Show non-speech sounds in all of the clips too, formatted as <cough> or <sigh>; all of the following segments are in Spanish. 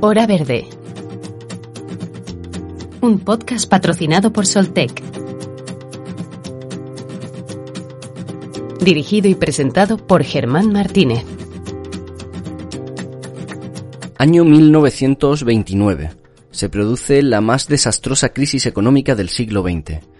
Hora Verde. Un podcast patrocinado por Soltec. Dirigido y presentado por Germán Martínez. Año 1929. Se produce la más desastrosa crisis económica del siglo XX.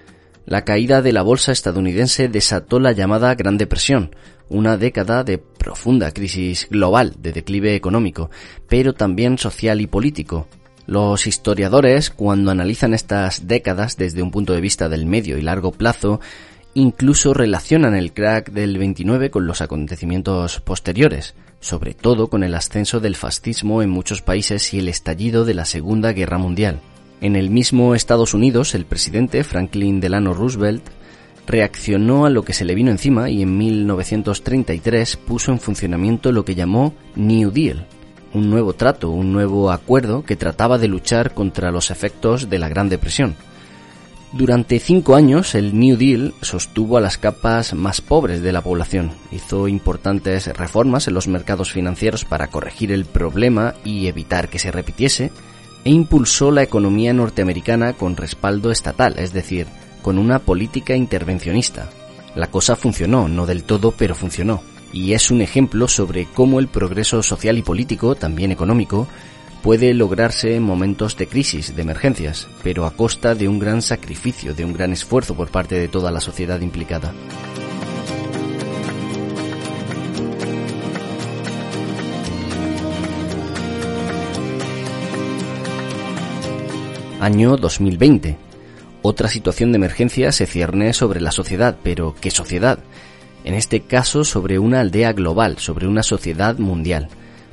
La caída de la bolsa estadounidense desató la llamada Gran Depresión, una década de profunda crisis global, de declive económico, pero también social y político. Los historiadores, cuando analizan estas décadas desde un punto de vista del medio y largo plazo, incluso relacionan el crack del 29 con los acontecimientos posteriores, sobre todo con el ascenso del fascismo en muchos países y el estallido de la Segunda Guerra Mundial. En el mismo Estados Unidos, el presidente Franklin Delano Roosevelt reaccionó a lo que se le vino encima y en 1933 puso en funcionamiento lo que llamó New Deal, un nuevo trato, un nuevo acuerdo que trataba de luchar contra los efectos de la Gran Depresión. Durante cinco años el New Deal sostuvo a las capas más pobres de la población, hizo importantes reformas en los mercados financieros para corregir el problema y evitar que se repitiese, e impulsó la economía norteamericana con respaldo estatal, es decir, con una política intervencionista. La cosa funcionó, no del todo, pero funcionó, y es un ejemplo sobre cómo el progreso social y político, también económico, puede lograrse en momentos de crisis, de emergencias, pero a costa de un gran sacrificio, de un gran esfuerzo por parte de toda la sociedad implicada. Año 2020. Otra situación de emergencia se cierne sobre la sociedad, pero ¿qué sociedad? En este caso sobre una aldea global, sobre una sociedad mundial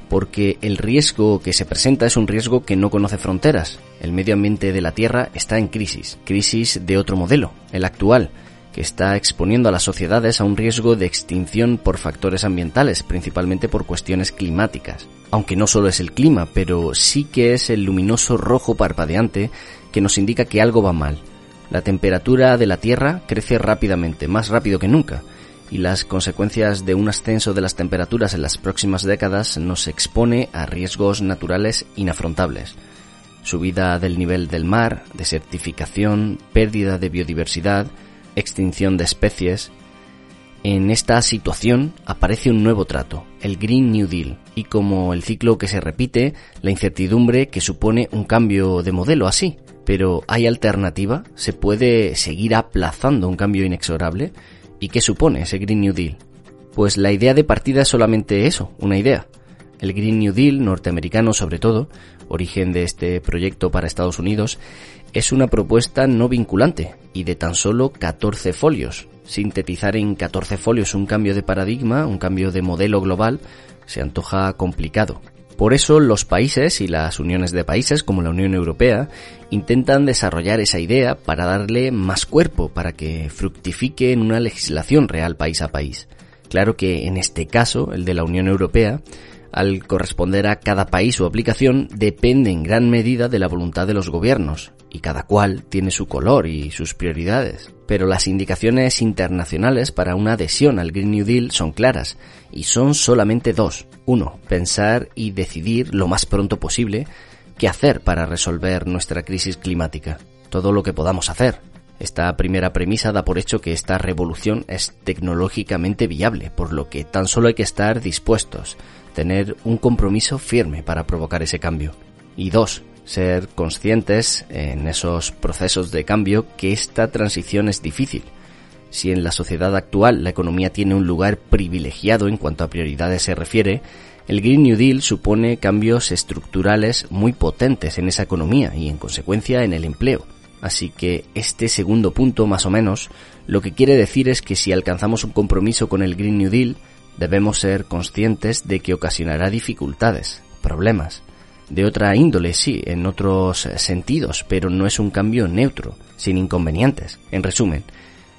porque el riesgo que se presenta es un riesgo que no conoce fronteras. El medio ambiente de la Tierra está en crisis, crisis de otro modelo, el actual, que está exponiendo a las sociedades a un riesgo de extinción por factores ambientales, principalmente por cuestiones climáticas. Aunque no solo es el clima, pero sí que es el luminoso rojo parpadeante que nos indica que algo va mal. La temperatura de la Tierra crece rápidamente, más rápido que nunca, y las consecuencias de un ascenso de las temperaturas en las próximas décadas nos expone a riesgos naturales inafrontables. Subida del nivel del mar, desertificación, pérdida de biodiversidad, extinción de especies. En esta situación aparece un nuevo trato, el Green New Deal, y como el ciclo que se repite, la incertidumbre que supone un cambio de modelo así. Pero ¿hay alternativa? ¿Se puede seguir aplazando un cambio inexorable? ¿Y qué supone ese Green New Deal? Pues la idea de partida es solamente eso, una idea. El Green New Deal, norteamericano sobre todo, origen de este proyecto para Estados Unidos, es una propuesta no vinculante y de tan solo 14 folios. Sintetizar en 14 folios un cambio de paradigma, un cambio de modelo global, se antoja complicado. Por eso los países y las uniones de países como la Unión Europea intentan desarrollar esa idea para darle más cuerpo, para que fructifique en una legislación real país a país. Claro que en este caso, el de la Unión Europea, al corresponder a cada país su aplicación, depende en gran medida de la voluntad de los gobiernos, y cada cual tiene su color y sus prioridades. Pero las indicaciones internacionales para una adhesión al Green New Deal son claras, y son solamente dos. Uno, pensar y decidir lo más pronto posible qué hacer para resolver nuestra crisis climática. Todo lo que podamos hacer. Esta primera premisa da por hecho que esta revolución es tecnológicamente viable, por lo que tan solo hay que estar dispuestos, tener un compromiso firme para provocar ese cambio. Y dos, ser conscientes en esos procesos de cambio que esta transición es difícil. Si en la sociedad actual la economía tiene un lugar privilegiado en cuanto a prioridades se refiere, el Green New Deal supone cambios estructurales muy potentes en esa economía y en consecuencia en el empleo. Así que este segundo punto, más o menos, lo que quiere decir es que si alcanzamos un compromiso con el Green New Deal, debemos ser conscientes de que ocasionará dificultades, problemas. De otra índole, sí, en otros sentidos, pero no es un cambio neutro, sin inconvenientes. En resumen,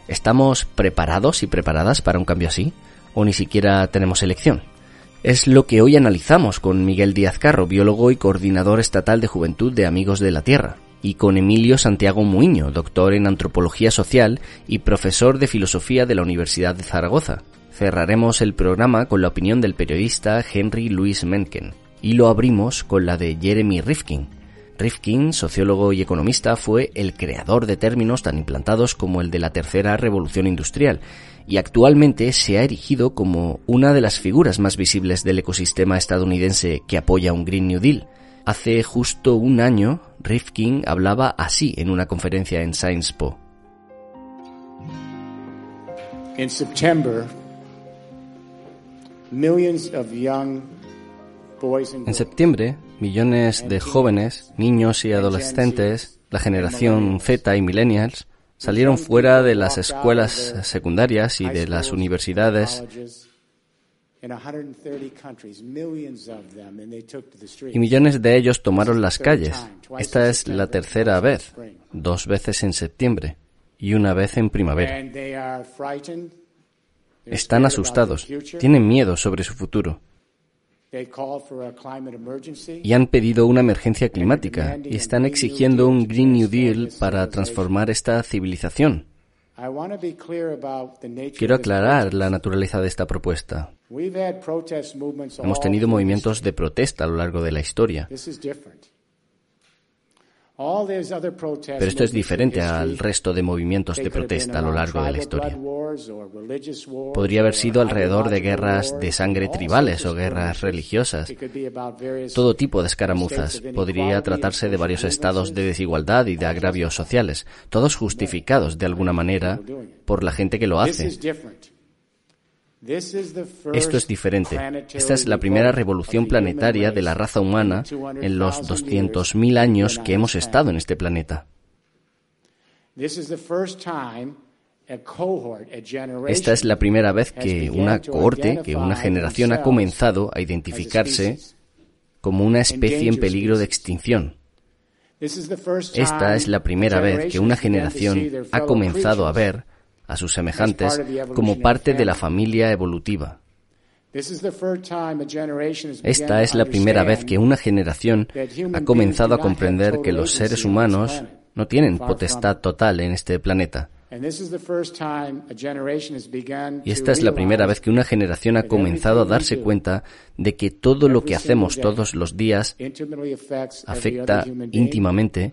¿estamos preparados y preparadas para un cambio así? ¿O ni siquiera tenemos elección? Es lo que hoy analizamos con Miguel Díaz Carro, biólogo y coordinador estatal de Juventud de Amigos de la Tierra, y con Emilio Santiago Muiño, doctor en Antropología Social y profesor de Filosofía de la Universidad de Zaragoza. Cerraremos el programa con la opinión del periodista Henry Luis Mencken. y lo abrimos con la de Jeremy Rifkin. Rifkin, sociólogo y economista, fue el creador de términos tan implantados como el de la tercera revolución industrial y actualmente se ha erigido como una de las figuras más visibles del ecosistema estadounidense que apoya un Green New Deal. Hace justo un año, Rifkin hablaba así en una conferencia en Science Po. En septiembre, millones de jóvenes, niños y adolescentes, la generación Z y millennials, salieron fuera de las escuelas secundarias y de las universidades y millones de ellos tomaron las calles. Esta es la tercera vez, dos veces en septiembre y una vez en primavera. Están asustados, tienen miedo sobre su futuro. Y han pedido una emergencia climática. y están exigiendo un Green New Deal para transformar esta civilización. Quiero aclarar la naturaleza de esta propuesta. Hemos tenido movimientos de protesta a lo largo de la historia. Pero esto es diferente al resto de movimientos de protesta a lo largo de la historia. Podría haber sido alrededor de guerras de sangre tribales o guerras religiosas, todo tipo de escaramuzas. Podría tratarse de varios estados de desigualdad y de agravios sociales, todos justificados de alguna manera por la gente que lo hace. Esto es diferente. Esta es la primera revolución planetaria de la raza humana en los 200.000 años que hemos estado en este planeta. Esta es la primera vez que una cohorte, que una generación ha comenzado a identificarse como una especie en peligro de extinción. Esta es la primera vez que una generación ha comenzado a ver a sus semejantes como parte de la familia evolutiva. Esta es la primera vez que una generación ha comenzado a comprender que los seres humanos no tienen potestad total en este planeta. Y esta es la primera vez que una generación ha comenzado a darse cuenta de que todo lo que hacemos todos los días afecta íntimamente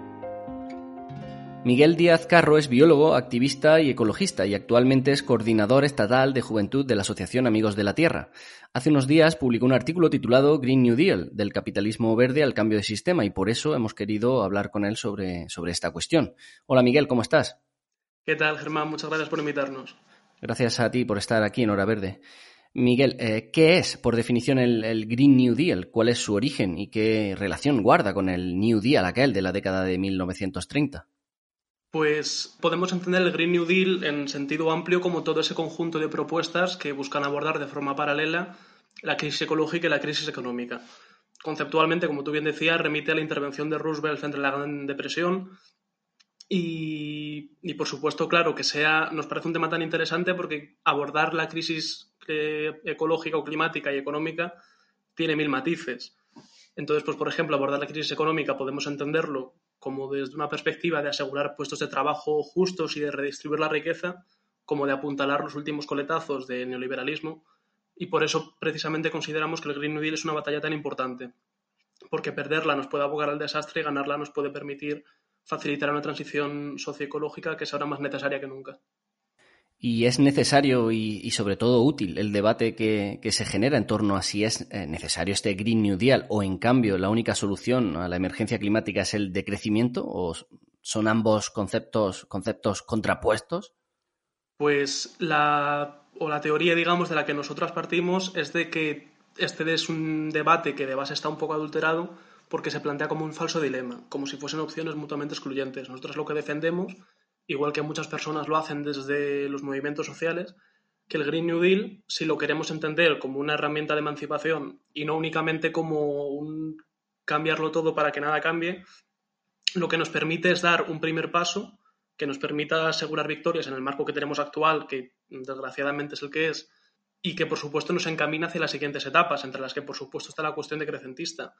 Miguel Díaz Carro es biólogo, activista y ecologista y actualmente es coordinador estatal de juventud de la Asociación Amigos de la Tierra. Hace unos días publicó un artículo titulado Green New Deal, del capitalismo verde al cambio de sistema y por eso hemos querido hablar con él sobre, sobre esta cuestión. Hola Miguel, ¿cómo estás? ¿Qué tal Germán? Muchas gracias por invitarnos. Gracias a ti por estar aquí en Hora Verde. Miguel, eh, ¿qué es, por definición, el, el, Green New Deal? ¿Cuál es su origen y qué relación guarda con el New Deal, aquel de la década de 1930? Pues podemos entender el Green New Deal en sentido amplio como todo ese conjunto de propuestas que buscan abordar de forma paralela la crisis ecológica y la crisis económica. Conceptualmente, como tú bien decías, remite a la intervención de Roosevelt entre la Gran Depresión y, y, por supuesto, claro, que sea, nos parece un tema tan interesante porque abordar la crisis eh, ecológica o climática y económica tiene mil matices. Entonces, pues por ejemplo, abordar la crisis económica podemos entenderlo como desde una perspectiva de asegurar puestos de trabajo justos y de redistribuir la riqueza, como de apuntalar los últimos coletazos del neoliberalismo. Y por eso precisamente consideramos que el Green New Deal es una batalla tan importante, porque perderla nos puede abogar al desastre y ganarla nos puede permitir facilitar una transición socioecológica que es ahora más necesaria que nunca. Y es necesario y, sobre todo útil el debate que, se genera en torno a si es eh, necesario este Green New Deal o en cambio la única solución a la emergencia climática es el decrecimiento o son ambos conceptos, conceptos contrapuestos. Pues la, o la teoría, digamos, de la que nosotros partimos es de que este es un debate que de base está un poco adulterado porque se plantea como un falso dilema, como si fuesen opciones mutuamente excluyentes. Nosotros lo que defendemos igual que muchas personas lo hacen desde los movimientos sociales, que el Green New Deal, si lo queremos entender como una herramienta de emancipación y no únicamente como un cambiarlo todo para que nada cambie, lo que nos permite es dar un primer paso que nos permita asegurar victorias en el marco que tenemos actual, que desgraciadamente es el que es, y que por supuesto nos encamina hacia las siguientes etapas, entre las que por supuesto está la cuestión decrecentista.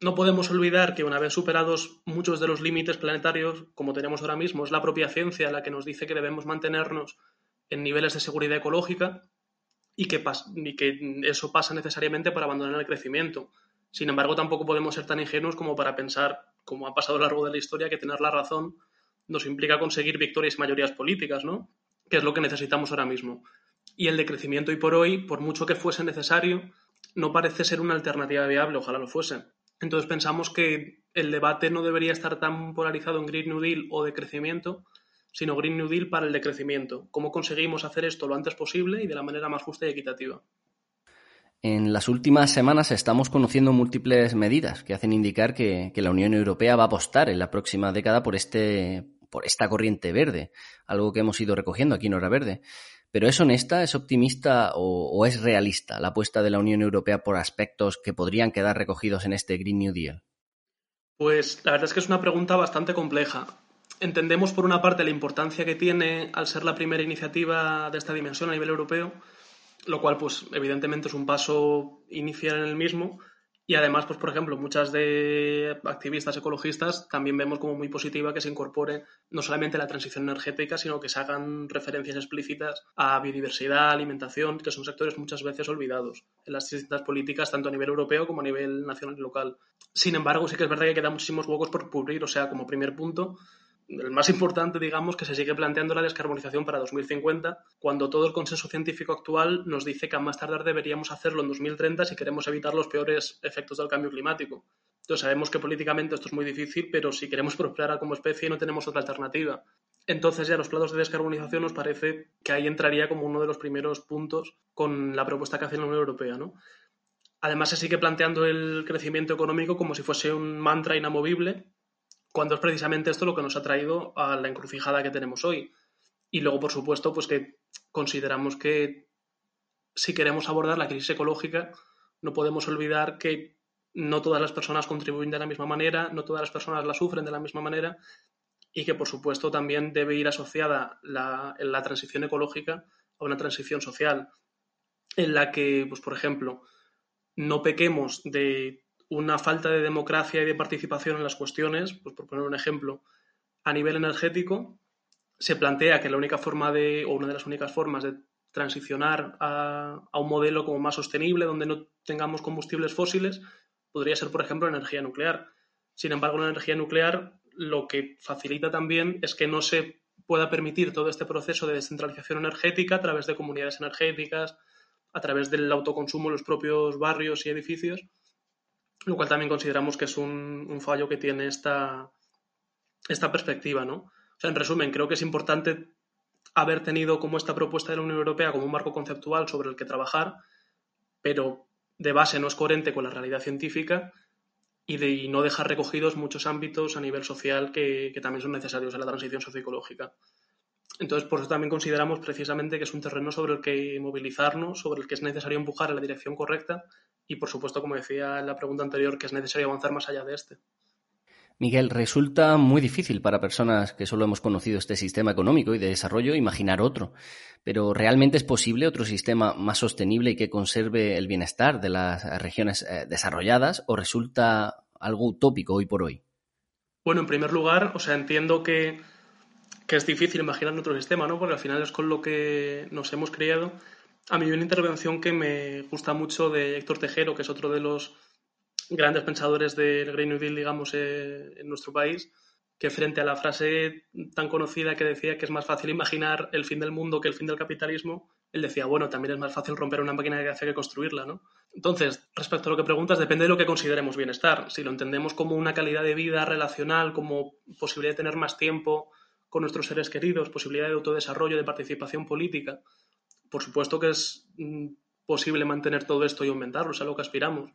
No podemos olvidar que una vez superados muchos de los límites planetarios, como tenemos ahora mismo, es la propia ciencia la que nos dice que debemos mantenernos en niveles de seguridad ecológica y que, eso pasa necesariamente para abandonar el crecimiento. Sin embargo, tampoco podemos ser tan ingenuos como para pensar, como ha pasado a lo largo de la historia, que tener la razón nos implica conseguir victorias y mayorías políticas, ¿no? Que es lo que necesitamos ahora mismo. Y el decrecimiento, y por hoy, por mucho que fuese necesario, no parece ser una alternativa viable, ojalá lo fuese. Entonces pensamos que el debate no debería estar tan polarizado en Green New Deal o de crecimiento, sino Green New Deal para el decrecimiento. ¿Cómo conseguimos hacer esto lo antes posible y de la manera más justa y equitativa? En las últimas semanas estamos conociendo múltiples medidas que hacen indicar que, que, la Unión Europea va a apostar en la próxima década por este por esta corriente verde, algo que hemos ido recogiendo aquí en Hora Verde. Pero ¿es honesta, es optimista o, es realista la apuesta de la Unión Europea por aspectos que podrían quedar recogidos en este Green New Deal? Pues la verdad es que es una pregunta bastante compleja. Entendemos por una parte la importancia que tiene al ser la primera iniciativa de esta dimensión a nivel europeo, lo cual pues evidentemente es un paso inicial en el mismo, y además, pues por ejemplo, muchas de activistas ecologistas también vemos como muy positiva que se incorpore no solamente la transición energética, sino que se hagan referencias explícitas a biodiversidad, alimentación, que son sectores muchas veces olvidados en las distintas políticas, tanto a nivel europeo como a nivel nacional y local. Sin embargo, sí que es verdad que quedan muchísimos huecos por cubrir, o sea, como primer punto, el más importante, digamos, que se sigue planteando la descarbonización para 2050, cuando todo el consenso científico actual nos dice que a más tardar deberíamos hacerlo en 2030 si queremos evitar los peores efectos del cambio climático. Entonces sabemos que políticamente esto es muy difícil, pero si queremos prosperar como especie no tenemos otra alternativa. Entonces ya los planos de descarbonización nos parece que ahí entraría como uno de los primeros puntos con la propuesta que hace la Unión Europea, ¿no? Además se sigue planteando el crecimiento económico como si fuese un mantra inamovible cuando es precisamente esto lo que nos ha traído a la encrucijada que tenemos hoy. Y luego, por supuesto, pues que consideramos que si queremos abordar la crisis ecológica, no podemos olvidar que no todas las personas contribuyen de la misma manera, no todas las personas la sufren de la misma manera y que, por supuesto, también debe ir asociada la, la transición ecológica a una transición social en la que, pues, por ejemplo, no pequemos de una falta de democracia y de participación en las cuestiones, pues por poner un ejemplo, a nivel energético, se plantea que la única forma de, o una de las únicas formas de transicionar a, un modelo como más sostenible, donde no tengamos combustibles fósiles, podría ser, por ejemplo, energía nuclear. Sin embargo, la energía nuclear lo que facilita también es que no se pueda permitir todo este proceso de descentralización energética a través de comunidades energéticas, a través del autoconsumo en los propios barrios y edificios, lo cual también consideramos que es un, fallo que tiene esta, esta perspectiva, ¿no? O sea, en resumen, creo que es importante haber tenido como esta propuesta de la Unión Europea como un marco conceptual sobre el que trabajar, pero de base no es coherente con la realidad científica y, de, no dejar recogidos muchos ámbitos a nivel social que, que, también son necesarios en la transición socioecológica. Entonces, por eso también consideramos precisamente que es un terreno sobre el que movilizarnos, sobre el que es necesario empujar en la dirección correcta y, por supuesto, como decía en la pregunta anterior, que es necesario avanzar más allá de este. Miguel, resulta muy difícil para personas que solo hemos conocido este sistema económico y de desarrollo imaginar otro. Pero ¿realmente es posible otro sistema más sostenible y que conserve el bienestar de las regiones eh, desarrolladas o resulta algo utópico hoy por hoy? Bueno, en primer lugar, o sea, entiendo que, que es difícil imaginar otro sistema, ¿no? Porque al final es con lo que nos hemos criado a mí hay una intervención que me gusta mucho de Héctor Tejero, que es otro de los grandes pensadores del Green New Deal, digamos, eh, en nuestro país, que frente a la frase tan conocida que decía que es más fácil imaginar el fin del mundo que el fin del capitalismo, él decía, bueno, también es más fácil romper una máquina de café que construirla, ¿no? Entonces, respecto a lo que preguntas, depende de lo que consideremos bienestar. Si lo entendemos como una calidad de vida relacional, como posibilidad de tener más tiempo con nuestros seres queridos, posibilidad de autodesarrollo, de participación política, por supuesto que es mm, posible mantener todo esto y aumentarlo, es a lo que aspiramos.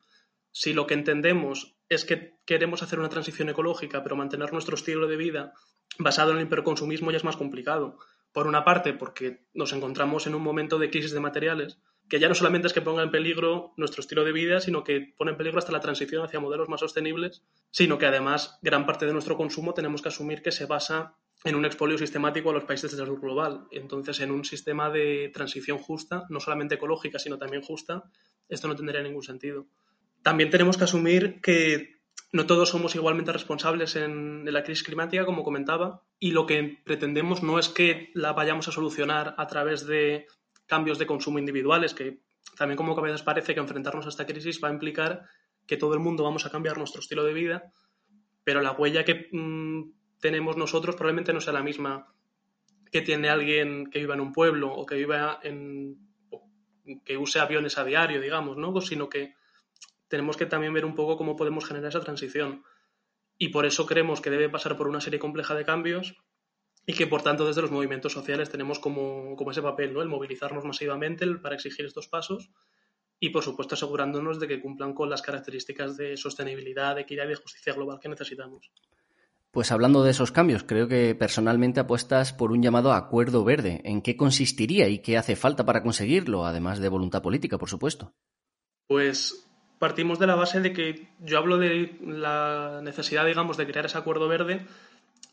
Si lo que entendemos es que queremos hacer una transición ecológica, pero mantener nuestro estilo de vida basado en el hiperconsumismo ya es más complicado. Por una parte, porque nos encontramos en un momento de crisis de materiales, que ya no solamente es que ponga en peligro nuestro estilo de vida, sino que pone en peligro hasta la transición hacia modelos más sostenibles, sino que además gran parte de nuestro consumo tenemos que asumir que se basa en un expolio sistemático a los países del sur global. Entonces, en un sistema de transición justa, no solamente ecológica, sino también justa, esto no tendría ningún sentido. También tenemos que asumir que no todos somos igualmente responsables en, la crisis climática, como comentaba, y lo que pretendemos no es que la vayamos a solucionar a través de cambios de consumo individuales, que también como a veces parece que enfrentarnos a esta crisis va a implicar que todo el mundo vamos a cambiar nuestro estilo de vida, pero la huella que mm, tenemos nosotros probablemente no sea la misma que tiene alguien que viva en un pueblo o que viva en que use aviones a diario, digamos, ¿no? Sino que tenemos que también ver un poco cómo podemos generar esa transición. Y por eso creemos que debe pasar por una serie compleja de cambios y que, por tanto, desde los movimientos sociales tenemos como, como ese papel, ¿no? El movilizarnos masivamente para exigir estos pasos y, por supuesto, asegurándonos de que cumplan con las características de sostenibilidad, de equidad y de justicia global que necesitamos. Pues hablando de esos cambios, creo que personalmente apuestas por un llamado acuerdo verde. ¿En qué consistiría y qué hace falta para conseguirlo, además de voluntad política, por supuesto? Pues partimos de la base de que yo hablo de la necesidad, digamos, de crear ese acuerdo verde,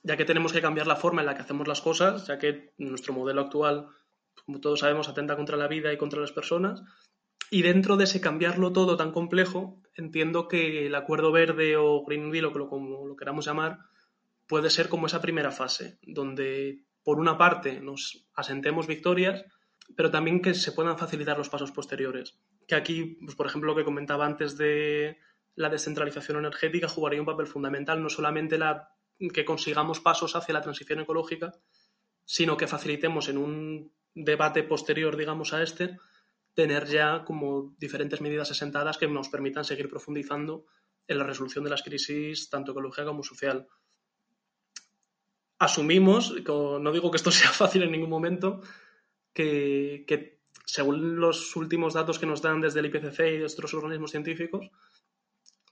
ya que tenemos que cambiar la forma en la que hacemos las cosas, ya que nuestro modelo actual, como todos sabemos, atenta contra la vida y contra las personas. Y dentro de ese cambiarlo todo tan complejo, entiendo que el acuerdo verde o Green Deal, o como lo queramos llamar, puede ser como esa primera fase, donde por una parte nos asentemos victorias, pero también que se puedan facilitar los pasos posteriores. Que aquí, pues, por ejemplo, lo que comentaba antes de la descentralización energética jugaría un papel fundamental, no solamente la, que consigamos pasos hacia la transición ecológica, sino que facilitemos en un debate posterior, digamos, a este, tener ya como diferentes medidas asentadas que nos permitan seguir profundizando en la resolución de las crisis, tanto ecológica como social asumimos, no digo que esto <laughs> sea fácil en ningún momento, que, según los últimos datos que nos dan desde el IPCC y de otros organismos científicos,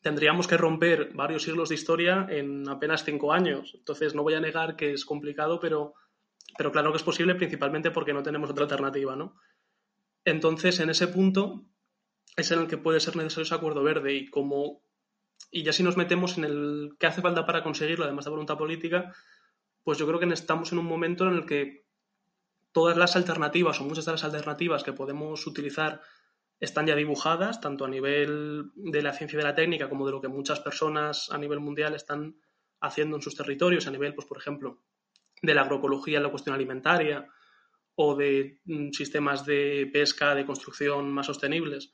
tendríamos que romper varios siglos de historia en apenas cinco años. Entonces, no voy a negar que es complicado, pero, pero claro que es posible principalmente porque no tenemos otra alternativa, ¿no? Entonces, en ese punto es en el que puede ser necesario ese acuerdo verde y como y ya si nos metemos en el qué hace falta para conseguirlo, además de voluntad política, pues yo creo que estamos en un momento en el que todas las alternativas o muchas de las alternativas que podemos utilizar están ya dibujadas, tanto a nivel de la ciencia y de la técnica como de lo que muchas personas a nivel mundial están haciendo en sus territorios, a nivel, pues, por ejemplo, de la agroecología en la cuestión alimentaria o de mm, sistemas de pesca, de construcción más sostenibles.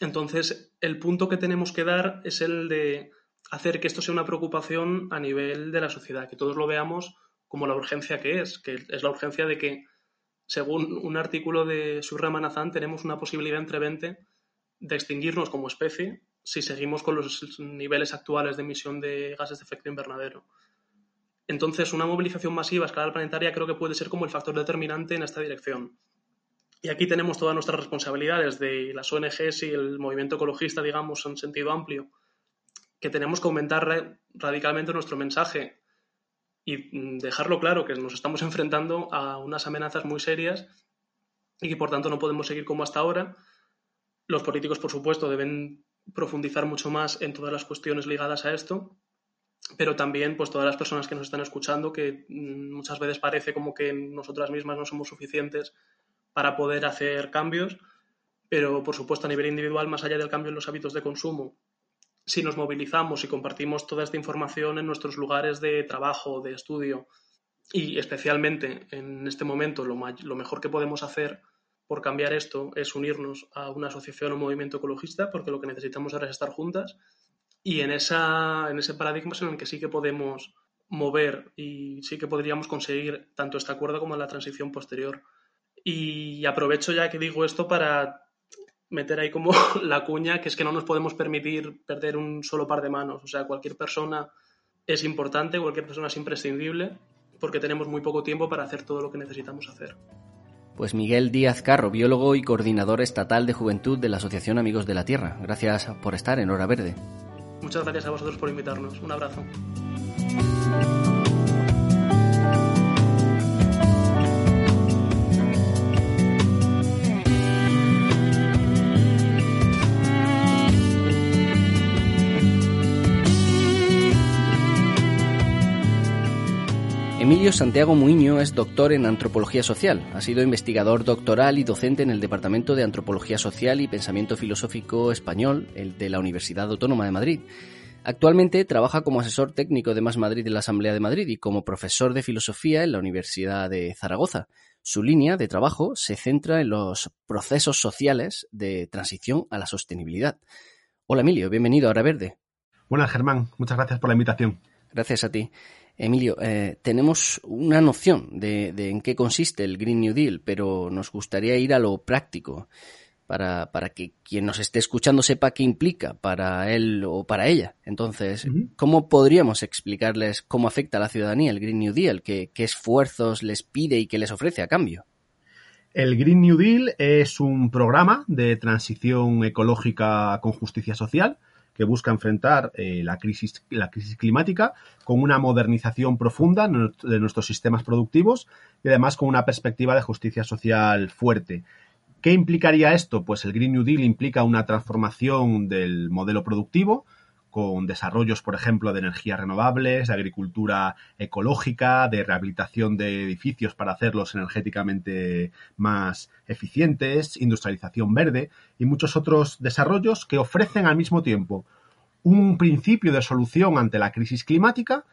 Entonces, el punto que tenemos que dar es el de hacer que esto sea una preocupación a nivel de la sociedad, que todos lo veamos como la urgencia que es, que es la urgencia de que, según un artículo de Surra Manazán, tenemos una posibilidad entre 20 de extinguirnos como especie si seguimos con los niveles actuales de emisión de gases de efecto invernadero. Entonces, una movilización masiva a escala planetaria creo que puede ser como el factor determinante en esta dirección. Y aquí tenemos todas nuestras responsabilidades de las ONGs y el movimiento ecologista, digamos, en sentido amplio, que tenemos que aumentar radicalmente nuestro mensaje y mm, dejarlo claro que nos estamos <laughs> enfrentando a unas amenazas muy serias y que por tanto no podemos seguir como hasta ahora. Los políticos, por supuesto, deben profundizar mucho más en todas las cuestiones ligadas a esto, pero también pues todas las personas que nos están escuchando, que mm, muchas veces parece como que nosotras mismas no somos suficientes para poder hacer cambios, pero por supuesto a nivel individual, más allá del cambio en los hábitos de consumo si nos movilizamos y compartimos toda esta información en nuestros lugares de trabajo, de estudio y especialmente en este momento lo, mejor que podemos hacer por cambiar esto es unirnos a una asociación o movimiento ecologista porque lo que necesitamos ahora es estar juntas y en, esa, en ese paradigma es en el que sí que podemos mover y sí que podríamos conseguir tanto este acuerdo como la transición posterior. Y aprovecho ya que digo esto para meter ahí como <laughs> la cuña, que es que no nos podemos permitir perder un solo par de manos. O sea, cualquier persona es importante, cualquier persona es imprescindible, porque tenemos muy poco tiempo para hacer todo lo que necesitamos hacer. Pues Miguel Díaz Carro, biólogo y coordinador estatal de juventud de la Asociación Amigos de la Tierra. Gracias por estar en Hora Verde. Muchas gracias a vosotros por invitarnos. Un abrazo. Emilio Santiago Muiño es doctor en antropología social. Ha sido investigador doctoral y docente en el Departamento de Antropología Social y Pensamiento Filosófico Español, el de la Universidad Autónoma de Madrid. Actualmente trabaja como asesor técnico de Más Madrid en la Asamblea de Madrid y como profesor de filosofía en la Universidad de Zaragoza. Su línea de trabajo se centra en los procesos sociales de transición a la sostenibilidad. Hola Emilio, bienvenido a Hora Verde. Buenas Germán, muchas gracias por la invitación. Gracias a ti. Emilio, eh, tenemos una noción de, de, en qué consiste el Green New Deal, pero nos gustaría ir a lo práctico para, para, que quien nos esté escuchando sepa qué implica para él o para ella. Entonces, uh -huh. ¿cómo podríamos explicarles cómo afecta a la ciudadanía el Green New Deal? ¿Qué, ¿Qué esfuerzos les pide y qué les ofrece a cambio? El Green New Deal es un programa de transición ecológica con justicia social que busca enfrentar eh, la, crisis, la crisis climática con una modernización profunda de nuestros sistemas productivos y además con una perspectiva de justicia social fuerte. ¿Qué implicaría esto? Pues el Green New Deal implica una transformación del modelo productivo, con desarrollos, por ejemplo, de energías renovables, de agricultura ecológica, de rehabilitación de edificios para hacerlos energéticamente más eficientes, industrialización verde y muchos otros desarrollos que ofrecen al mismo tiempo un principio de solución ante la crisis climática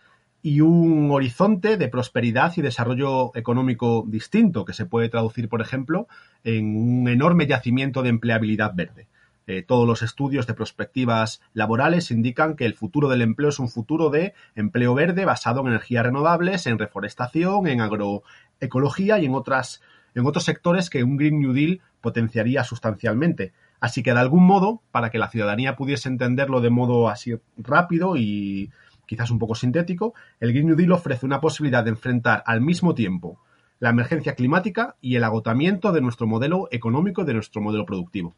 y un horizonte de prosperidad y desarrollo económico distinto que se puede traducir, por ejemplo, en un enorme yacimiento de empleabilidad verde. Eh, todos los estudios de perspectivas laborales indican que el futuro del empleo es un futuro de empleo verde basado en energías renovables, en reforestación, en agroecología y en, otras, en otros sectores que un Green New Deal potenciaría sustancialmente. Así que, de algún modo, para que la ciudadanía pudiese entenderlo de modo así rápido y quizás un poco sintético, el Green New Deal ofrece una posibilidad de enfrentar al mismo tiempo la emergencia climática y el agotamiento de nuestro modelo económico y de nuestro modelo productivo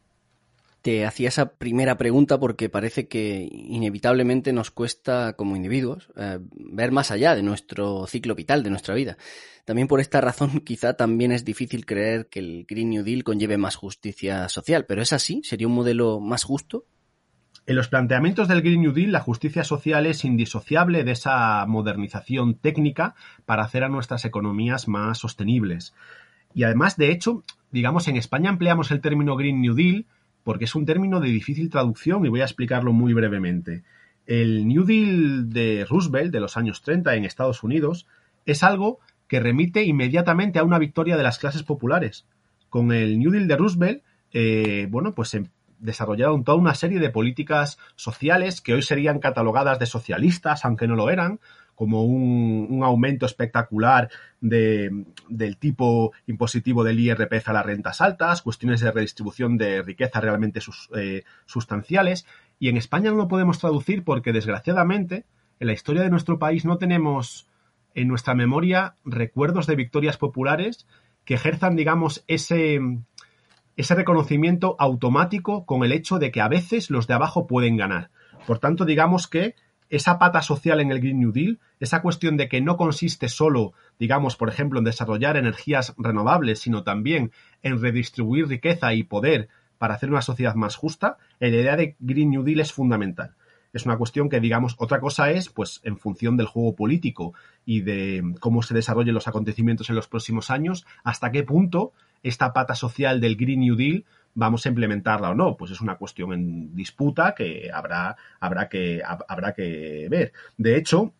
te hacía esa primera pregunta porque parece que inevitablemente nos cuesta como individuos eh, ver más allá de nuestro ciclo vital, de nuestra vida. También por esta razón <laughs> quizá también es difícil creer que el Green New Deal conlleve más justicia social, pero ¿es así? ¿Sería un modelo más justo? En los planteamientos del Green New Deal, la justicia social es indisociable de esa modernización técnica para hacer a nuestras economías más sostenibles. Y además, de hecho, digamos, en España empleamos el término Green New Deal porque es un término de difícil traducción y voy a explicarlo muy brevemente. El New Deal de Roosevelt de los años 30 en Estados Unidos es algo que remite inmediatamente a una victoria de las clases populares. Con el New Deal de Roosevelt, eh, bueno, pues se desarrollaron toda una serie de políticas sociales que hoy serían catalogadas de socialistas, aunque no lo eran, como un, un aumento espectacular de, del tipo impositivo del IRPF a las rentas altas, cuestiones de redistribución de riqueza realmente eh, sustanciales. Y en España no lo podemos traducir porque, desgraciadamente, en la historia de nuestro país no tenemos en nuestra memoria recuerdos de victorias populares que ejerzan, digamos, ese, ese reconocimiento automático con el hecho de que a veces los de abajo pueden ganar. Por tanto, digamos que esa pata social en el Green New Deal, esa cuestión de que no consiste solo, digamos, por ejemplo, en desarrollar energías renovables, sino también en redistribuir riqueza y poder para hacer una sociedad más justa, la idea de Green New Deal es fundamental. Es una cuestión que, digamos, otra cosa es, pues, en función del juego político y de cómo se desarrollen los acontecimientos en los próximos años, hasta qué punto esta pata social del Green New Deal vamos a implementarla o no. Pues es una cuestión en disputa que habrá, habrá, que, habrá que ver. De hecho,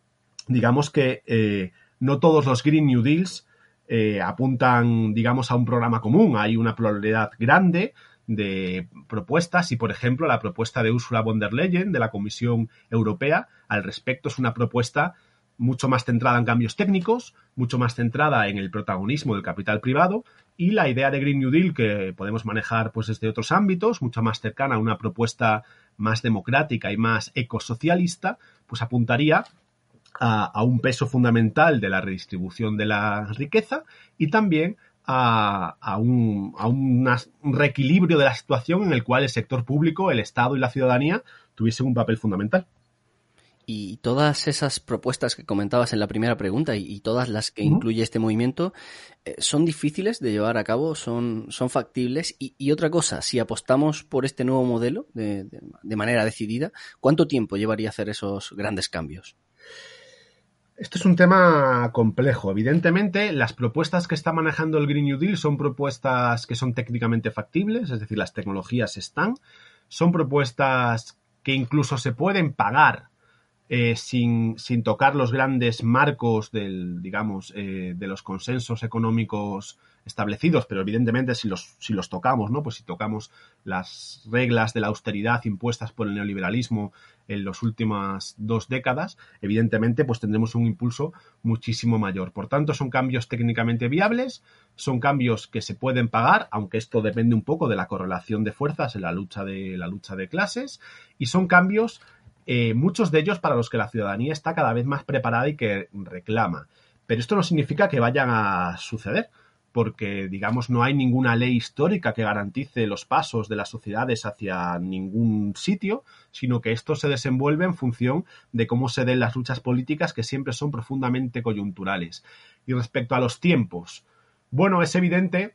digamos que eh, no todos los Green New Deals eh, apuntan, digamos, a un programa común. Hay una pluralidad grande de propuestas y, por ejemplo, la propuesta de Ursula von der Leyen de la Comisión Europea al respecto es una propuesta mucho más centrada en cambios técnicos, mucho más centrada en el protagonismo del capital privado y la idea de Green New Deal que podemos manejar pues desde otros ámbitos, mucho más cercana a una propuesta más democrática y más ecosocialista, pues apuntaría a, un peso fundamental de la redistribución de la riqueza y también a, a, un, a un, reequilibrio de la situación en el cual el sector público, el Estado y la ciudadanía tuviesen un papel fundamental. Y todas esas propuestas que comentabas en la primera pregunta y, y todas las que uh -huh. incluye este movimiento eh, son difíciles de llevar a cabo, son, son factibles. Y, y, otra cosa, si apostamos por este nuevo modelo de, de, de, manera decidida, ¿cuánto tiempo llevaría a hacer esos grandes cambios? Esto es un tema complejo. Evidentemente, las propuestas que está manejando el Green New Deal son propuestas que son técnicamente factibles, es decir, las tecnologías están, son propuestas que incluso se pueden pagar eh, sin, sin, tocar los grandes marcos del, digamos, eh, de los consensos económicos establecidos, pero evidentemente si los, si los tocamos, ¿no? Pues si tocamos las reglas de la austeridad impuestas por el neoliberalismo en las últimas dos décadas, evidentemente pues tendremos un impulso muchísimo mayor. Por tanto, son cambios técnicamente viables, son cambios que se pueden pagar, aunque esto depende un poco de la correlación de fuerzas en la lucha de, la lucha de clases, y son cambios eh, muchos de ellos para los que la ciudadanía está cada vez más preparada y que reclama. Pero esto no significa que vayan a suceder, porque, digamos, no hay ninguna ley histórica que garantice los pasos de las sociedades hacia ningún sitio, sino que esto se desenvuelve en función de cómo se den las luchas políticas que siempre son profundamente coyunturales. Y respecto a los tiempos, bueno, es evidente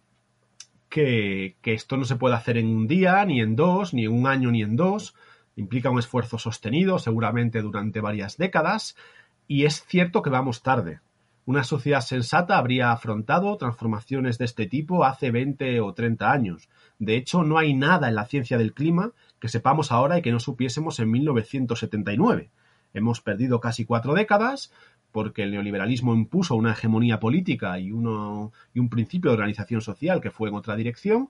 que, que esto no se puede hacer en un día, ni en dos, ni en un año, ni en dos Implica un esfuerzo sostenido, seguramente durante varias décadas, y es cierto que vamos tarde. Una sociedad sensata habría afrontado transformaciones de este tipo hace 20 o 30 años. De hecho, no hay nada en la ciencia del clima que sepamos ahora y que no supiésemos en 1979. Hemos perdido casi cuatro décadas porque el neoliberalismo impuso una hegemonía política y, y un principio de organización social que fue en otra dirección,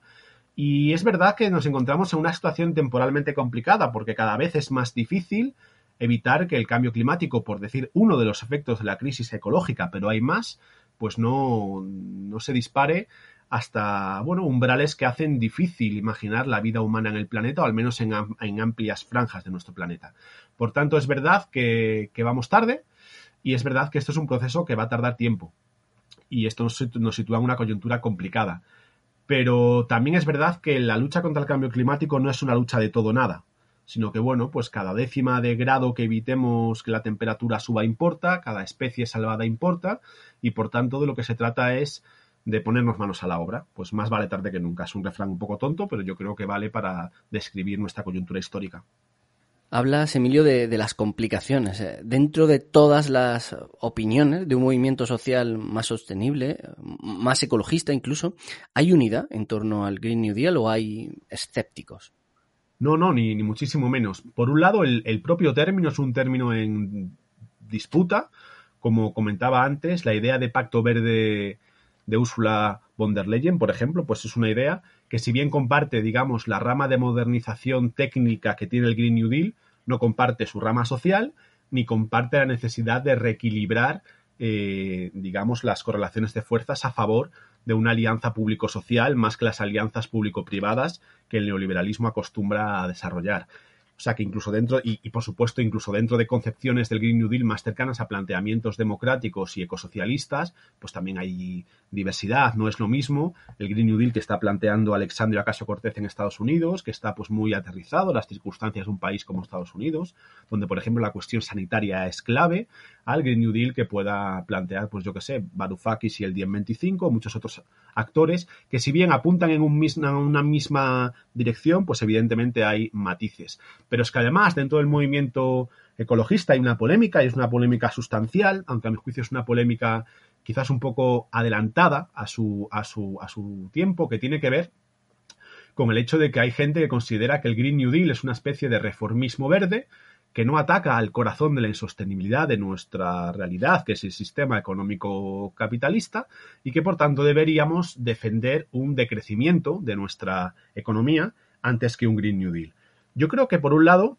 y es verdad que nos encontramos en una situación temporalmente complicada porque cada vez es más difícil evitar que el cambio climático, por decir uno de los efectos de la crisis ecológica, pero hay más, pues no, no se dispare hasta bueno, umbrales que hacen difícil imaginar la vida humana en el planeta, o al menos en, en amplias franjas de nuestro planeta. Por tanto, es verdad que, vamos tarde y es verdad que esto es un proceso que va a tardar tiempo. Y esto nos sitúa en una coyuntura complicada. Pero también es verdad que la lucha contra el cambio climático no es una lucha de todo nada, sino que, bueno, pues cada décima de grado que evitemos que la temperatura suba importa, cada especie salvada importa, y por tanto de lo que se trata es de ponernos manos a la obra. Pues más vale tarde que nunca. Es un refrán un poco tonto, pero yo creo que vale para describir nuestra coyuntura histórica. Hablas, Emilio, de, las complicaciones. Eh, dentro de todas las opiniones de un movimiento social más sostenible, más ecologista incluso, ¿hay unidad en torno al Green New Deal o hay escépticos? No, no, ni, muchísimo menos. Por un lado, el, propio término es un término en disputa. Como comentaba antes, la idea de pacto verde de Ursula von der Leyen, por ejemplo, pues es una idea que si bien comparte, digamos, la rama de modernización técnica que tiene el Green New Deal, no comparte su rama social ni comparte la necesidad de reequilibrar, eh, digamos, las correlaciones de fuerzas a favor de una alianza público-social más que las alianzas público-privadas que el neoliberalismo acostumbra a desarrollar. O sea que incluso dentro, y, por supuesto, incluso dentro de concepciones del Green New Deal más cercanas a planteamientos democráticos y ecosocialistas, pues también hay diversidad. No es lo mismo el Green New Deal que está planteando Alexandria Ocasio Cortez en Estados Unidos, que está pues muy aterrizado las circunstancias de un país como Estados Unidos, donde por ejemplo la cuestión sanitaria es clave, al Green New Deal que pueda plantear, pues yo que sé, Varoufakis y el Diem 25, muchos otros actores que si bien apuntan en un una misma dirección, pues evidentemente hay matices. Pero es que además dentro del movimiento ecologista hay una polémica y es una polémica sustancial, aunque a mi juicio es una polémica quizás un poco adelantada a su, a su, a su tiempo, que tiene que ver con el hecho de que hay gente que considera que el Green New Deal es una especie de reformismo verde que no ataca al corazón de la insostenibilidad de nuestra realidad, que es el sistema económico capitalista, y que por tanto deberíamos defender un decrecimiento de nuestra economía antes que un Green New Deal. Yo creo que por un lado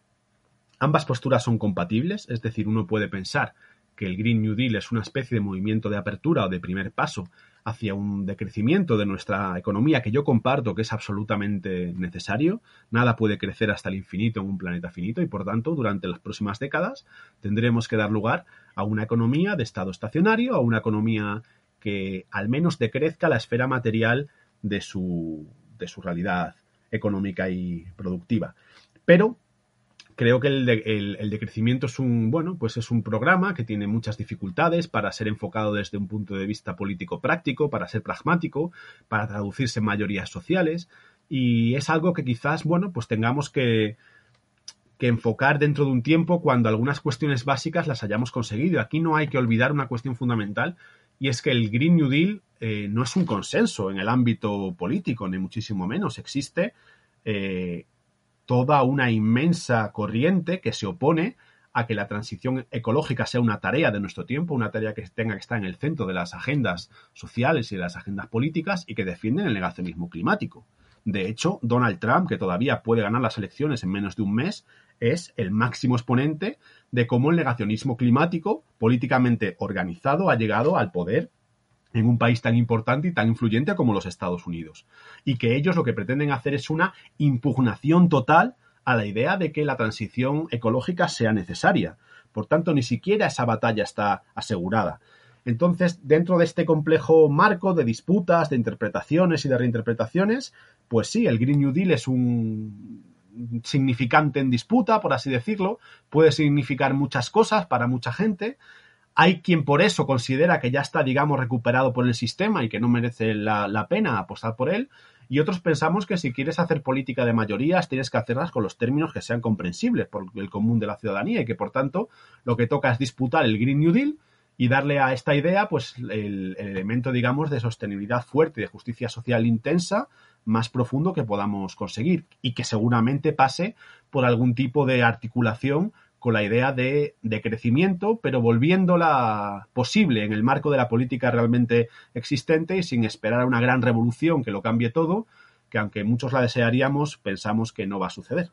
ambas posturas son compatibles, es decir, uno puede pensar que el Green New Deal es una especie de movimiento de apertura o de primer paso hacia un decrecimiento de nuestra economía que yo comparto que es absolutamente necesario. Nada puede crecer hasta el infinito en un planeta finito y por tanto durante las próximas décadas tendremos que dar lugar a una economía de estado estacionario, a una economía que al menos decrezca la esfera material de su, de su realidad económica y productiva. Pero creo que el, el, decrecimiento es un, bueno, pues es un programa que tiene muchas dificultades para ser enfocado desde un punto de vista político práctico, para ser pragmático, para traducirse en mayorías sociales y es algo que quizás, bueno, pues tengamos que, que enfocar dentro de un tiempo cuando algunas cuestiones básicas las hayamos conseguido. Aquí no hay que olvidar una cuestión fundamental y es que el Green New Deal eh, no es un consenso en el ámbito político, ni muchísimo menos. Existe eh, toda una inmensa corriente que se opone a que la transición ecológica sea una tarea de nuestro tiempo, una tarea que tenga que estar en el centro de las agendas sociales y de las agendas políticas y que defienden el negacionismo climático. De hecho, Donald Trump, que todavía puede ganar las elecciones en menos de un mes, es el máximo exponente de cómo el negacionismo climático, políticamente organizado, ha llegado al poder en un país tan importante y tan influyente como los Estados Unidos. Y que ellos lo que pretenden hacer es una impugnación total a la idea de que la transición ecológica sea necesaria. Por tanto, ni siquiera esa batalla está asegurada. Entonces, dentro de este complejo marco de disputas, de interpretaciones y de reinterpretaciones, pues sí, el Green New Deal es un significante en disputa, por así decirlo, puede significar muchas cosas para mucha gente. Hay quien por eso considera que ya está, digamos, recuperado por el sistema y que no merece la, pena apostar por él. Y otros pensamos que si quieres hacer política de mayorías, tienes que hacerlas con los términos que sean comprensibles por el común de la ciudadanía y que, por tanto, lo que toca es disputar el Green New Deal y darle a esta idea, pues, el, el elemento, digamos, de sostenibilidad fuerte de justicia social intensa más profundo que podamos conseguir y que seguramente pase por algún tipo de articulación con la idea de, de, crecimiento, pero volviéndola posible en el marco de la política realmente existente y sin esperar a una gran revolución que lo cambie todo, que aunque muchos la desearíamos, pensamos que no va a suceder.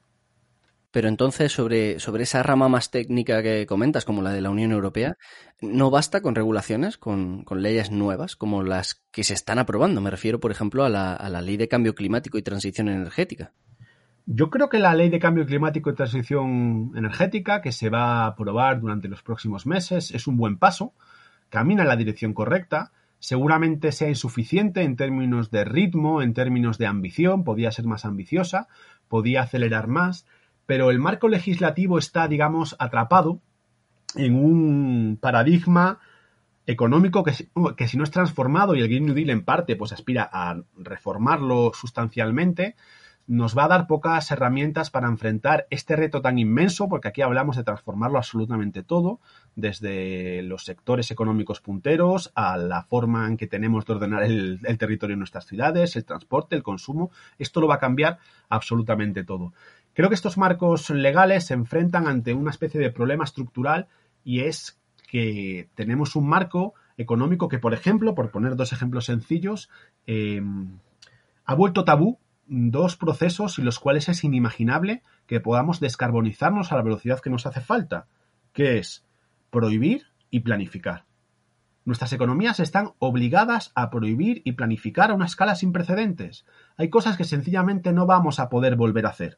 Pero entonces, sobre, sobre esa rama más técnica que comentas, como la de la Unión Europea, ¿no basta con regulaciones, con, con leyes nuevas, como las que se están aprobando? Me refiero, por ejemplo, a la, a la Ley de Cambio Climático y Transición Energética. Yo creo que la Ley de Cambio Climático y Transición Energética, que se va a aprobar durante los próximos meses, es un buen paso, camina en la dirección correcta, seguramente sea insuficiente en términos de ritmo, en términos de ambición, podía ser más ambiciosa, podía acelerar más, pero el marco legislativo está, digamos, atrapado en un paradigma económico que, si no es transformado y el Green New Deal en parte pues aspira a reformarlo sustancialmente, nos va a dar pocas herramientas para enfrentar este reto tan inmenso, porque aquí hablamos de transformarlo absolutamente todo, desde los sectores económicos punteros a la forma en que tenemos de ordenar el, territorio en nuestras ciudades, el transporte, el consumo. Esto lo va a cambiar absolutamente todo. Creo que estos marcos legales se enfrentan ante una especie de problema estructural y es que tenemos un marco económico que, por ejemplo, por poner dos ejemplos sencillos, eh, ha vuelto tabú dos procesos en los cuales es inimaginable que podamos descarbonizarnos a la velocidad que nos hace falta, que es prohibir y planificar. Nuestras economías están obligadas a prohibir y planificar a una escala sin precedentes. Hay cosas que sencillamente no vamos a poder volver a hacer.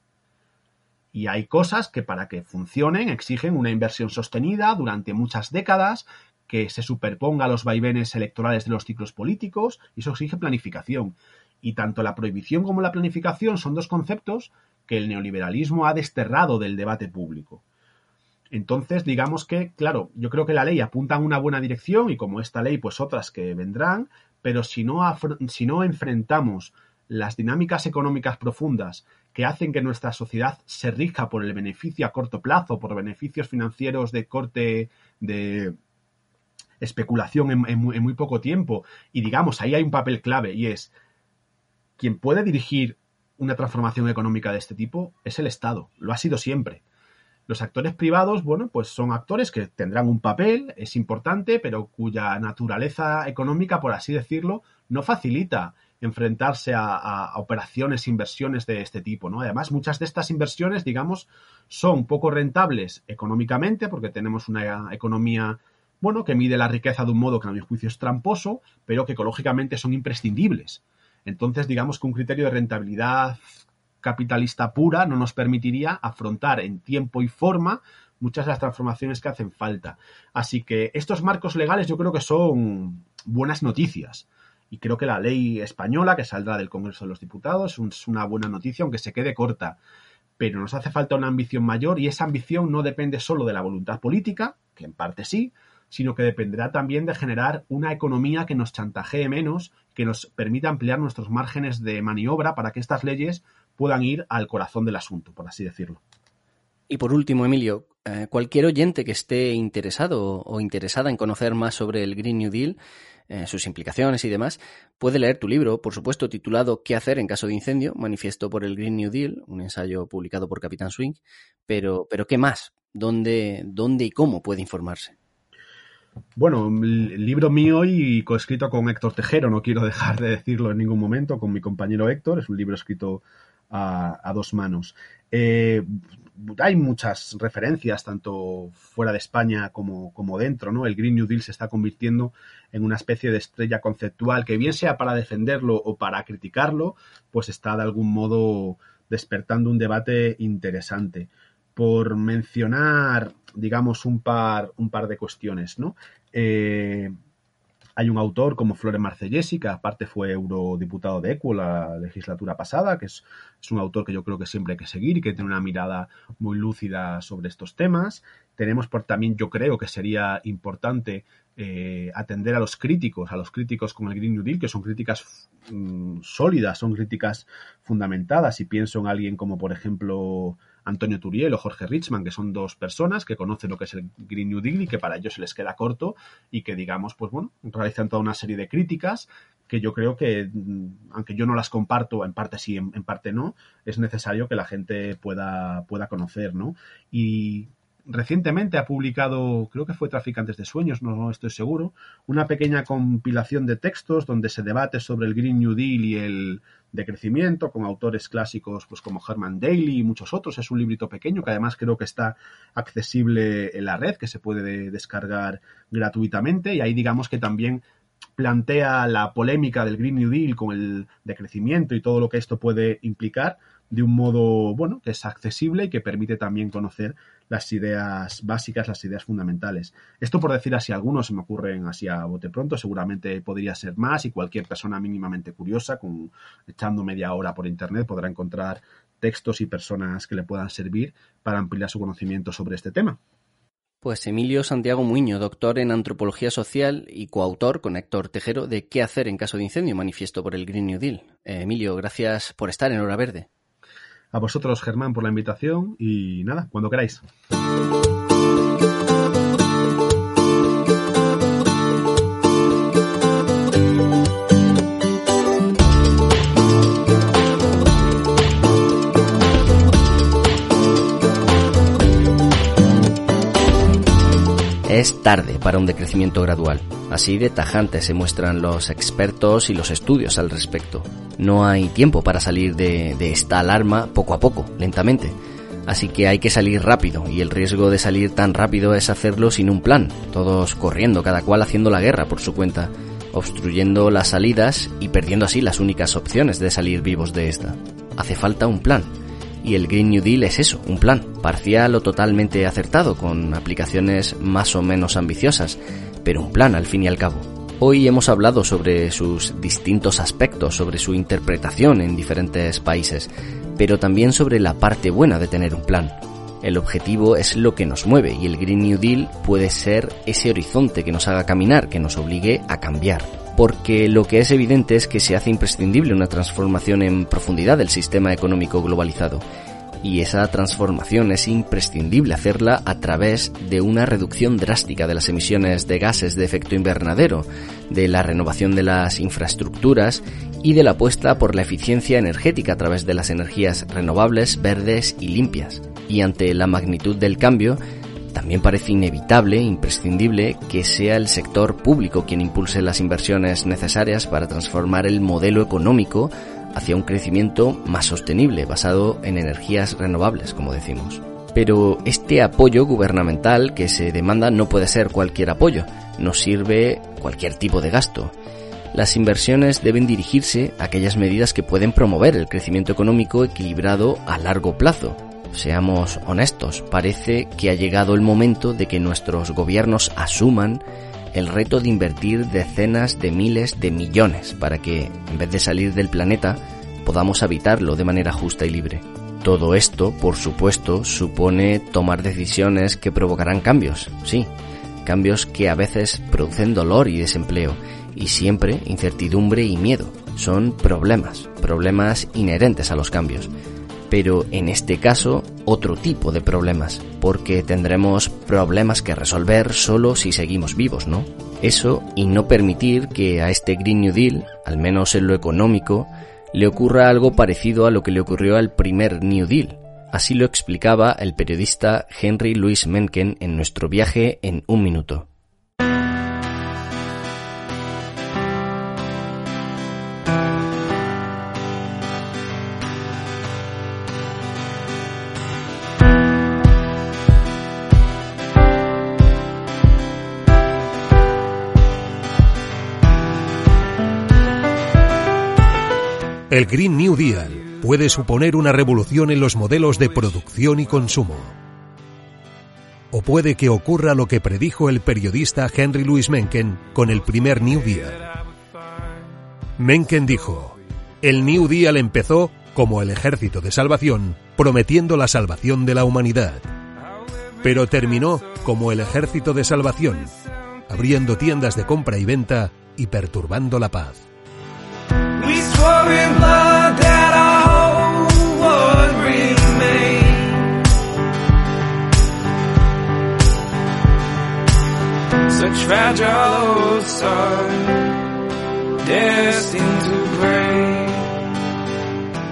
Y hay cosas que para que funcionen exigen una inversión sostenida durante muchas décadas, que se superponga a los vaivenes electorales de los ciclos políticos, y eso exige planificación. Y tanto la prohibición como la planificación son dos conceptos que el neoliberalismo ha desterrado del debate público. Entonces, digamos que, claro, yo creo que la ley apunta en una buena dirección y como esta ley, pues otras que vendrán, pero si no, si no enfrentamos las dinámicas económicas profundas que hacen que nuestra sociedad se rija por el beneficio a corto plazo, por beneficios financieros de corte de especulación en, en, en, muy poco tiempo. Y digamos, ahí hay un papel clave y es quien puede dirigir una transformación económica de este tipo es el Estado. Lo ha sido siempre. Los actores privados, bueno, pues son actores que tendrán un papel, es importante, pero cuya naturaleza económica, por así decirlo, no facilita enfrentarse a, a, operaciones, inversiones de este tipo, ¿no? Además, muchas de estas inversiones, digamos, son poco rentables económicamente, porque tenemos una economía, bueno, que mide la riqueza de un modo que a mi juicio es tramposo, pero que ecológicamente son imprescindibles. Entonces, digamos que un criterio de rentabilidad capitalista pura no nos permitiría afrontar en tiempo y forma muchas de las transformaciones que hacen falta. Así que estos marcos legales yo creo que son buenas noticias y creo que la ley española que saldrá del Congreso de los Diputados es una buena noticia, aunque se quede corta. Pero nos hace falta una ambición mayor y esa ambición no depende solo de la voluntad política, que en parte sí, sino que dependerá también de generar una economía que nos chantajee menos, que nos permita ampliar nuestros márgenes de maniobra para que estas leyes puedan ir al corazón del asunto, por así decirlo. Y por último, Emilio, eh, cualquier oyente que esté interesado o interesada en conocer más sobre el Green New Deal, eh, sus implicaciones y demás, puede leer tu libro, por supuesto, titulado ¿Qué hacer en caso de incendio? Manifiesto por el Green New Deal, un ensayo publicado por Capitán Swing. Pero, pero ¿qué más? ¿Dónde, ¿Dónde y cómo puede informarse? Bueno, libro mío y coescrito con Héctor Tejero, no quiero dejar de decirlo en ningún momento, con mi compañero Héctor, es un libro escrito a, dos manos. Eh, hay muchas referencias, tanto fuera de España como, como dentro, ¿no? El Green New Deal se está convirtiendo en una especie de estrella conceptual que bien sea para defenderlo o para criticarlo, pues está de algún modo despertando un debate interesante. Por mencionar, digamos, un par, un par de cuestiones, ¿no? Eh, hay un autor como Flore Marcellesi, que aparte fue eurodiputado de ECU la legislatura pasada, que es, un autor que yo creo que siempre hay que seguir y que tiene una mirada muy lúcida sobre estos temas. Tenemos por también, yo creo que sería importante eh, atender a los críticos, a los críticos con el Green New Deal, que son críticas mm, sólidas, son críticas fundamentadas. Y pienso en alguien como, por ejemplo, Antonio Turiel o Jorge Richman, que son dos personas que conocen lo que es el Green New Deal y que para ellos se les queda corto y que, digamos, pues bueno, realizan toda una serie de críticas que yo creo que, mm, aunque yo no las comparto, en parte sí, en, parte no, es necesario que la gente pueda, pueda conocer, ¿no? Y recientemente ha publicado, creo que fue Traficantes de Sueños, no, estoy seguro, una pequeña compilación de textos donde se debate sobre el Green New Deal y el decrecimiento con autores clásicos pues como Herman Daly y muchos otros. Es un librito pequeño que además creo que está accesible en la red, que se puede descargar gratuitamente y ahí digamos que también plantea la polémica del Green New Deal con el decrecimiento y todo lo que esto puede implicar de un modo, bueno, que es accesible y que permite también conocer las ideas básicas, las ideas fundamentales. Esto por decir así, algunos se me ocurren así a bote pronto, seguramente podría ser más y cualquier persona mínimamente curiosa, con, echando media hora por internet, podrá encontrar textos y personas que le puedan servir para ampliar su conocimiento sobre este tema. Pues Emilio Santiago Muño, doctor en antropología social y coautor con Héctor Tejero de ¿Qué hacer en caso de incendio? Manifiesto por el Green New Deal. Eh, Emilio, gracias por estar en Hora Verde. A vosotros, Germán, por la invitación y nada, cuando queráis. Es tarde para un decrecimiento gradual. Así de tajante se muestran los expertos y los estudios al respecto. No hay tiempo para salir de, esta alarma poco a poco, lentamente. Así que hay que salir rápido y el riesgo de salir tan rápido es hacerlo sin un plan, todos corriendo, cada cual haciendo la guerra por su cuenta, obstruyendo las salidas y perdiendo así las únicas opciones de salir vivos de esta. Hace falta un plan y el Green New Deal es eso, un plan, parcial o totalmente acertado, con aplicaciones más o menos ambiciosas, pero un plan al fin y al cabo. Hoy hemos hablado sobre sus distintos aspectos, sobre su interpretación en diferentes países, pero también sobre la parte buena de tener un plan. El objetivo es lo que nos mueve y el Green New Deal puede ser ese horizonte que nos haga caminar, que nos obligue a cambiar porque lo que es evidente es que se hace imprescindible una transformación en profundidad del sistema económico globalizado. Y esa transformación es imprescindible hacerla a través de una reducción drástica de las emisiones de gases de efecto invernadero, de la renovación de las infraestructuras y de la apuesta por la eficiencia energética a través de las energías renovables, verdes y limpias. Y ante la magnitud del cambio, también parece inevitable, imprescindible, que sea el sector público quien impulse las inversiones necesarias para transformar el modelo económico hacia un crecimiento más sostenible, basado en energías renovables, como decimos. Pero este apoyo gubernamental que se demanda no puede ser cualquier apoyo, no sirve cualquier tipo de gasto. Las inversiones deben dirigirse a aquellas medidas que pueden promover el crecimiento económico equilibrado a largo plazo, Seamos honestos, parece que ha llegado el momento de que nuestros gobiernos asuman el reto de invertir decenas de miles de millones para que, en vez de salir del planeta, podamos habitarlo de manera justa y libre. Todo esto, por supuesto, supone tomar decisiones que provocarán cambios, sí, cambios que a veces producen dolor y desempleo, y siempre incertidumbre y miedo. Son problemas, problemas inherentes a los cambios pero en este caso otro tipo de problemas, porque tendremos problemas que resolver solo si seguimos vivos, ¿no? Eso y no permitir que a este Green New Deal, al menos en lo económico, le ocurra algo parecido a lo que le ocurrió al primer New Deal. Así lo explicaba el periodista Henry Louis Mencken en nuestro viaje en un minuto. El Green New Deal puede suponer una revolución en los modelos de producción y consumo. O puede que ocurra lo que predijo el periodista Henry Louis Mencken con el primer New Deal. Mencken dijo, el New Deal empezó como el ejército de salvación, prometiendo la salvación de la humanidad. Pero terminó como el ejército de salvación, abriendo tiendas de compra y venta y perturbando la paz.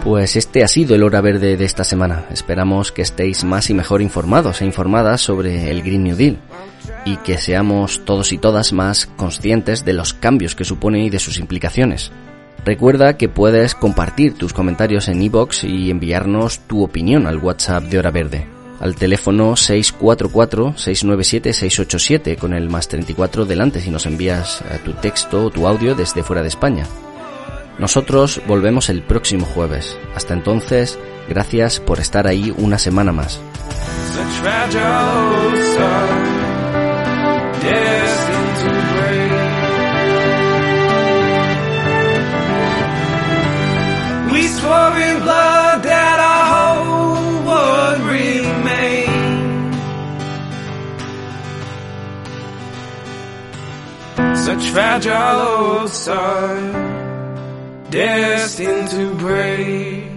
Pues este ha sido el hora verde de esta semana. Esperamos que estéis más y mejor informados e informadas sobre el Green New Deal y que seamos todos y todas más conscientes de los cambios que supone y de sus implicaciones. Recuerda que puedes compartir tus comentarios en iBox y enviarnos tu opinión al WhatsApp de Hora Verde, al teléfono 644-697-687 con el más 34 delante si nos envías eh, tu texto o tu audio desde fuera de España. Nosotros volvemos el próximo jueves. Hasta entonces, gracias por estar ahí una semana más. Such fragile old destined to break.